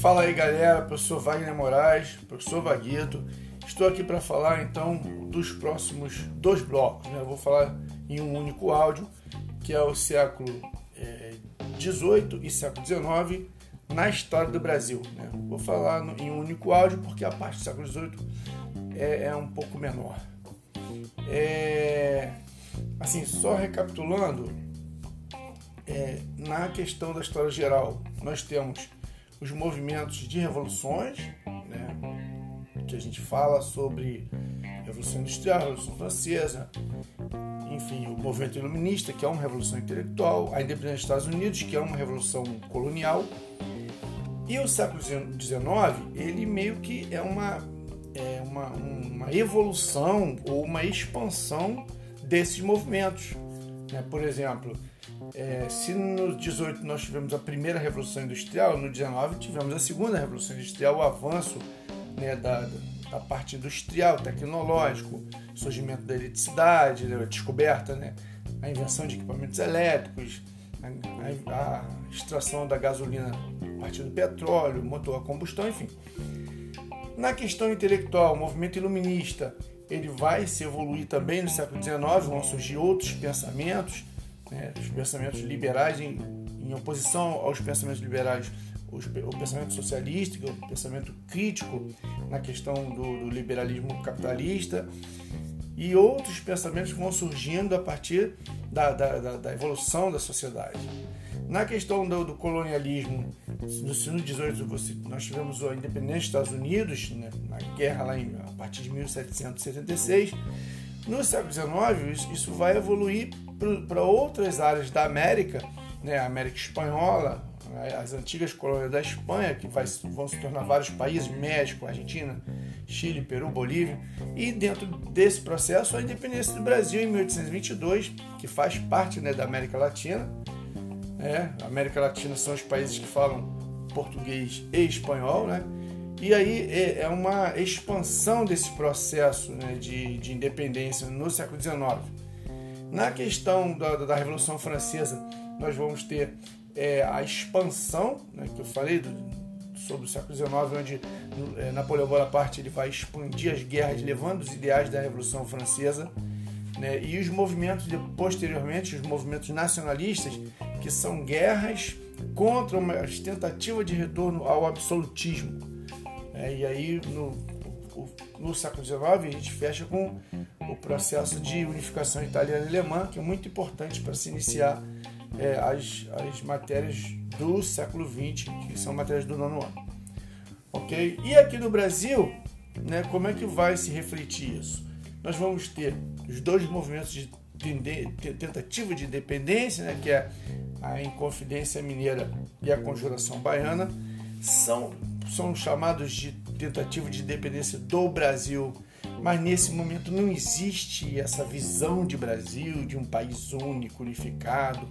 Fala aí galera, professor Wagner Moraes, professor Vaguito. Estou aqui para falar então dos próximos dois blocos. Né? Eu vou falar em um único áudio, que é o século XVIII é, e século XIX na história do Brasil. Né? Vou falar no, em um único áudio porque a parte do século XVIII é, é um pouco menor. É, assim, só recapitulando, é, na questão da história geral, nós temos os movimentos de revoluções, né, que a gente fala sobre Revolução Industrial, Revolução Francesa, enfim, o movimento iluminista, que é uma revolução intelectual, a independência dos Estados Unidos, que é uma revolução colonial, e o século XIX, ele meio que é uma, é uma, uma evolução ou uma expansão desses movimentos. Né? Por exemplo, é, se no 18 nós tivemos a primeira revolução industrial, no 19 tivemos a segunda revolução industrial, o avanço né, da, da parte industrial, tecnológico, surgimento da eletricidade, né, a descoberta, né, a invenção de equipamentos elétricos, a, a, extração da gasolina a partir do petróleo, motor a combustão, enfim. Na questão intelectual, o movimento iluminista ele vai se evoluir também no século XIX, vão surgir outros pensamentos, né, os pensamentos liberais em, em, oposição aos pensamentos liberais, os, o pensamento socialista, o pensamento crítico na questão do, do liberalismo capitalista e outros pensamentos vão surgindo a partir da, da, da, da evolução da sociedade. Na questão do, do colonialismo, no século XVIII nós tivemos a independência dos Estados Unidos, né, na guerra lá em, a partir de 1776. No século XIX, isso vai evoluir para outras áreas da América, né, a América Espanhola, né, as antigas colônias da Espanha, que vai, vão se tornar vários países, México, Argentina, Chile, Peru, Bolívia, e dentro desse processo a independência do Brasil em 1822, que faz parte né, da América Latina. Né? A América Latina são os países que falam português e espanhol, né? E aí é, é uma expansão desse processo né, de, de independência no século XIX. Na questão da, da Revolução Francesa, nós vamos ter é, a expansão, né, que eu falei do, sobre o século XIX, onde é, Napoleão Bonaparte ele vai expandir as guerras, levando os ideais da Revolução Francesa, né, e os movimentos, de, posteriormente, os movimentos nacionalistas, que são guerras contra uma tentativa de retorno ao absolutismo. É, e aí, no, no século XIX, a gente fecha com o processo de unificação italiana e alemã, que é muito importante para se iniciar é, as, as matérias do século XX, que são matérias do nono ano. Ok? E aqui no Brasil, né, como é que vai se refletir isso? Nós vamos ter os dois movimentos de tentativa de independência, né, que é a Inconfidência Mineira e a Conjuração Baiana, são, são chamados de tentativa de independência do Brasil mas nesse momento não existe essa visão de Brasil, de um país único, unificado.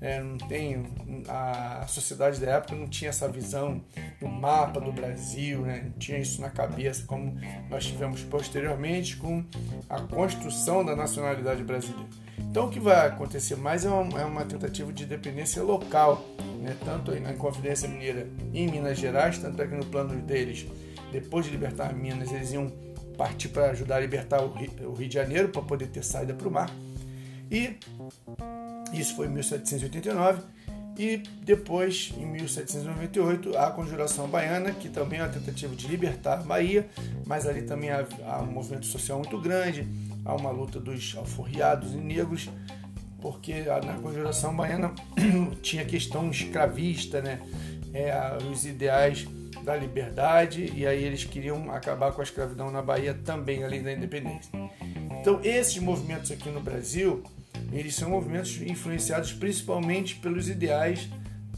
É, não tem a sociedade da época não tinha essa visão do mapa do Brasil, né? não tinha isso na cabeça como nós tivemos posteriormente com a construção da nacionalidade brasileira. Então o que vai acontecer mais é uma, é uma tentativa de independência local, né? tanto na Inconfidência Mineira em Minas Gerais, tanto é que no plano deles, depois de libertar Minas, eles iam partir para ajudar a libertar o Rio, de Janeiro para poder ter saída para o mar. E isso foi em 1789. E depois, em 1798, a Conjuração Baiana, que também é uma tentativa de libertar a Bahia, mas ali também há, há um movimento social muito grande, há uma luta dos alforriados e negros, porque na Conjuração Baiana tinha questão escravista, né? É, os ideais da liberdade e aí eles queriam acabar com a escravidão na Bahia também, além da independência. Então, esses movimentos aqui no Brasil, eles são movimentos influenciados principalmente pelos ideais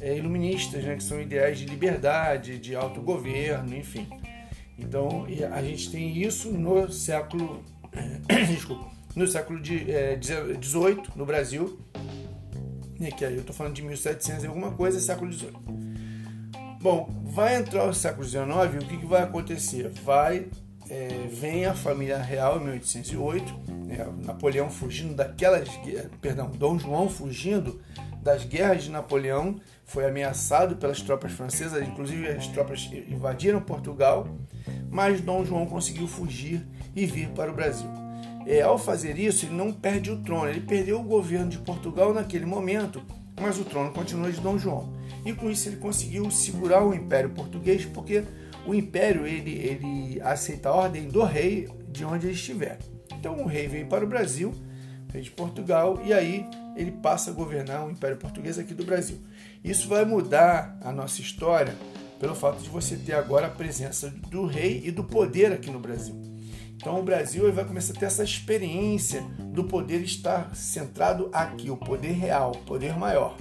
é, iluministas, né, que são ideais de liberdade, de autogoverno, enfim. Então, a gente tem isso no século, desculpa, no século XVIII é, no Brasil, né, que aí eu estou falando de 1700 e alguma coisa, século XVIII. Bom, vai entrar o século XIX o que, que vai acontecer? Vai, é, vem a família real em 1808, né, Napoleão fugindo daquelas, perdão, Dom João fugindo das guerras de Napoleão, foi ameaçado pelas tropas francesas, inclusive as tropas invadiram Portugal, mas Dom João conseguiu fugir e vir para o Brasil. É, ao fazer isso, ele não perde o trono, ele perdeu o governo de Portugal naquele momento, mas o trono continua de Dom João. E com isso ele conseguiu segurar o Império Português, porque o Império ele, ele aceita a ordem do rei de onde ele estiver. Então o rei vem para o Brasil, rei de Portugal, e aí ele passa a governar o Império Português aqui do Brasil. Isso vai mudar a nossa história pelo fato de você ter agora a presença do rei e do poder aqui no Brasil. Então o Brasil vai começar a ter essa experiência do poder estar centrado aqui, o poder real, o poder maior.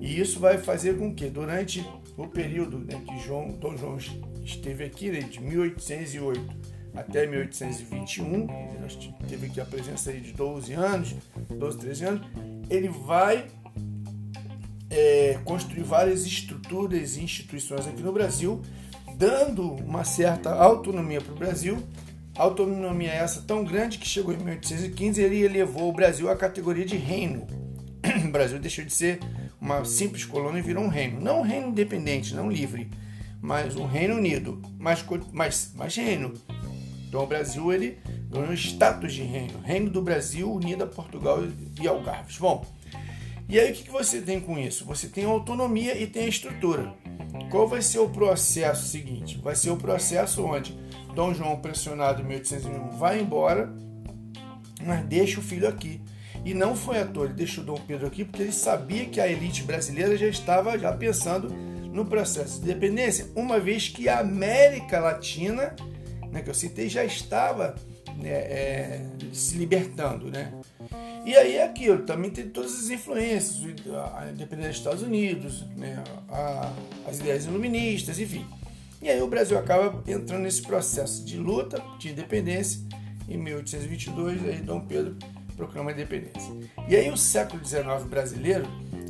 E isso vai fazer com que durante o período né, que João, Dom João esteve aqui, né, de 1808 até 1821, nós teve aqui a presença de 12 anos, 12, 13 anos, ele vai é, construir várias estruturas e instituições aqui no Brasil, dando uma certa autonomia para o Brasil. Autonomia essa tão grande que chegou em 1815 ele elevou o Brasil à categoria de reino. O Brasil deixou de ser uma simples colônia e virou um reino. Não um reino independente, não livre, mas um reino unido, mas, mas, mas reino. Então o Brasil ele ganhou status de reino, reino do Brasil unido a Portugal e Algarves. Bom, e aí o que você tem com isso? Você tem a autonomia e tem a estrutura. Qual vai ser o processo seguinte? Vai ser o processo onde Dom João, pressionado em 1801, vai embora, mas deixa o filho aqui. E não foi à toa, ele deixou Dom Pedro aqui porque ele sabia que a elite brasileira já estava já pensando no processo de independência, uma vez que a América Latina né, que eu citei, já estava né, é, se libertando. Né? E aí é aquilo, também tem todas as influências, a independência dos Estados Unidos, né, a, as ideias iluministas, enfim. E aí o Brasil acaba entrando nesse processo de luta de independência. Em 1822, aí Dom Pedro proclama a independência. E aí o século XIX brasileiro,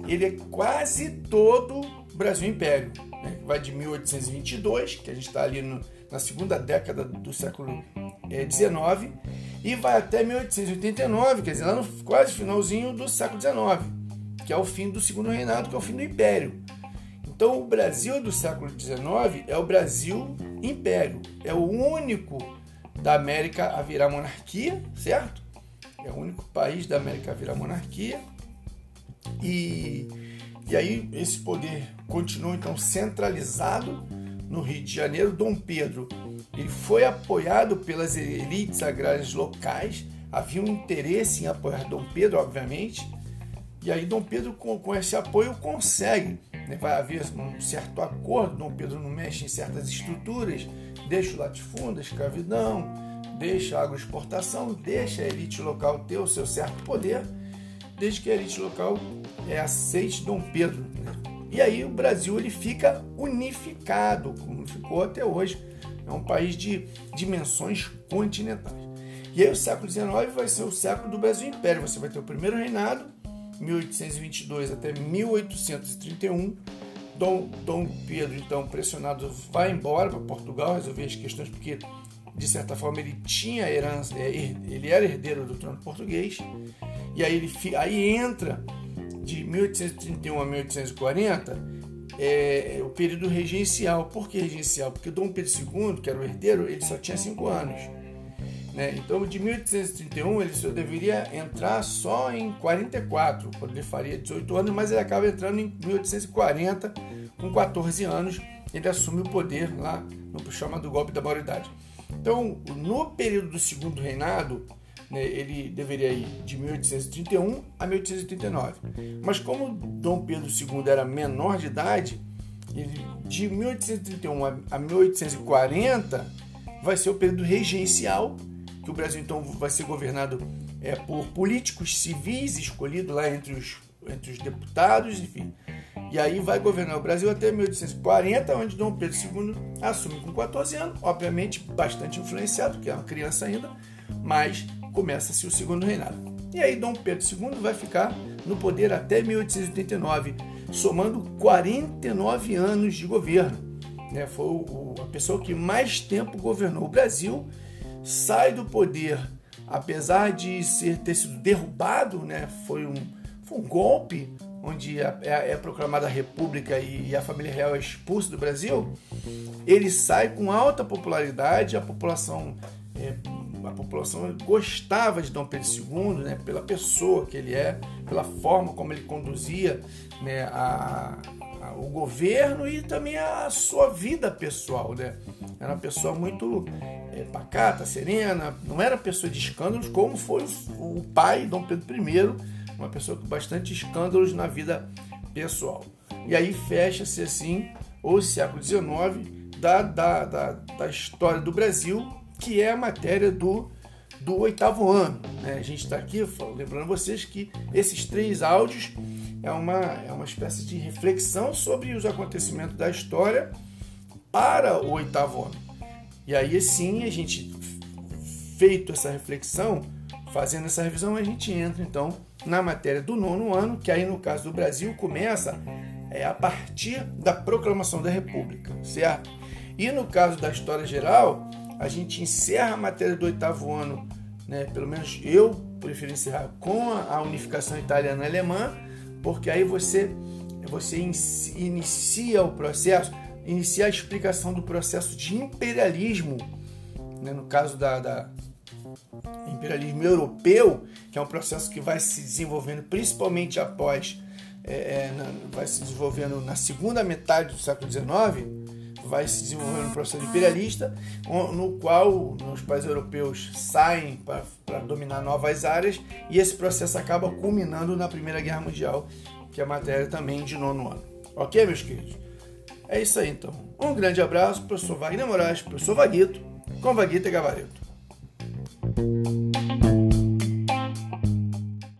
ele é quase todo Brasil Império. Né? Vai de 1822, que a gente está ali no, na segunda década do século XIX, é, e vai até 1889, quer dizer, lá no quase finalzinho do século XIX, que é o fim do segundo reinado, que é o fim do Império. Então, o Brasil do século XIX é o Brasil Império, é o único da América a virar monarquia, certo? É o único país da América a virar monarquia. E, e aí esse poder continua então centralizado no Rio de Janeiro, Dom Pedro ele foi apoiado pelas elites agrárias locais, havia um interesse em apoiar Dom Pedro, obviamente, e aí Dom Pedro, com, com esse apoio, consegue. Né? Vai haver um certo acordo, Dom Pedro não mexe em certas estruturas, deixa o latifúndio, a escravidão, deixa a agroexportação, deixa a elite local ter o seu certo poder, desde que a elite local é, aceite Dom Pedro. Né? E aí o Brasil ele fica unificado, como ficou até hoje. É um país de dimensões continentais. E aí o século XIX vai ser o século do Brasil Império. Você vai ter o primeiro reinado, 1822 até 1831. Dom, Dom Pedro, então, pressionado, vai embora para Portugal resolver as questões, porque, de certa forma, ele tinha herança, é, ele era herdeiro do trono português. E aí, ele, aí entra de 1831 a 1840 é, é, o período regencial. Por que regencial? Porque Dom Pedro II, que era o herdeiro, ele só tinha 5 anos. Né? Então, de 1831, ele só deveria entrar só em 44, quando ele faria 18 anos, mas ele acaba entrando em 1840, com 14 anos, ele assume o poder lá no chamado golpe da maioridade. Então, no período do segundo reinado, né, ele deveria ir de 1831 a 1839. Mas como Dom Pedro II era menor de idade, ele, de 1831 a 1840 vai ser o período regencial, que o Brasil então vai ser governado é, por políticos civis escolhidos lá entre os, entre os deputados, enfim. E aí vai governar o Brasil até 1840, onde Dom Pedro II assume com 14 anos, obviamente bastante influenciado, porque é uma criança ainda, mas começa-se o segundo reinado. E aí Dom Pedro II vai ficar no poder até 1889, somando 49 anos de governo. Né? Foi a pessoa que mais tempo governou o Brasil, sai do poder, apesar de ser, ter sido derrubado, né? foi, um, foi um golpe onde é, é, é proclamada a República e, a família real é expulsa do Brasil, ele sai com alta popularidade, a população é, a população gostava de Dom Pedro II, né, pela pessoa que ele é, pela forma como ele conduzia né, a, a, o governo e também a sua vida pessoal. Né? Era uma pessoa muito é, pacata, serena, não era pessoa de escândalos, como foi o, pai, Dom Pedro I, uma pessoa com bastante escândalos na vida pessoal. E aí fecha-se assim o século XIX da, da, da, da, história do Brasil, que é a matéria do, do oitavo ano. Né? A gente está aqui lembrando vocês que esses três áudios é uma, é uma espécie de reflexão sobre os acontecimentos da história para o oitavo ano. E aí sim a gente feito essa reflexão, fazendo essa revisão, a gente entra então na matéria do nono ano, que aí no caso do Brasil começa é, a partir da proclamação da República, certo? E no caso da história geral, a gente encerra a matéria do oitavo ano, né? Pelo menos eu prefiro encerrar com a unificação italiana-alemã, porque aí você você inicia o processo iniciar a explicação do processo de imperialismo, né, no caso da, da imperialismo europeu, que é um processo que vai se desenvolvendo principalmente após, é, é, na, vai se desenvolvendo na segunda metade do século XIX, vai se desenvolvendo um processo imperialista, no qual os países europeus saem para dominar novas áreas, e esse processo acaba culminando na Primeira Guerra Mundial, que é matéria também de nono ano. Ok, meus queridos? É isso aí então. Um grande abraço, professor Wagner Moraes, professor Vaguito, com Vaguito e Gabarito.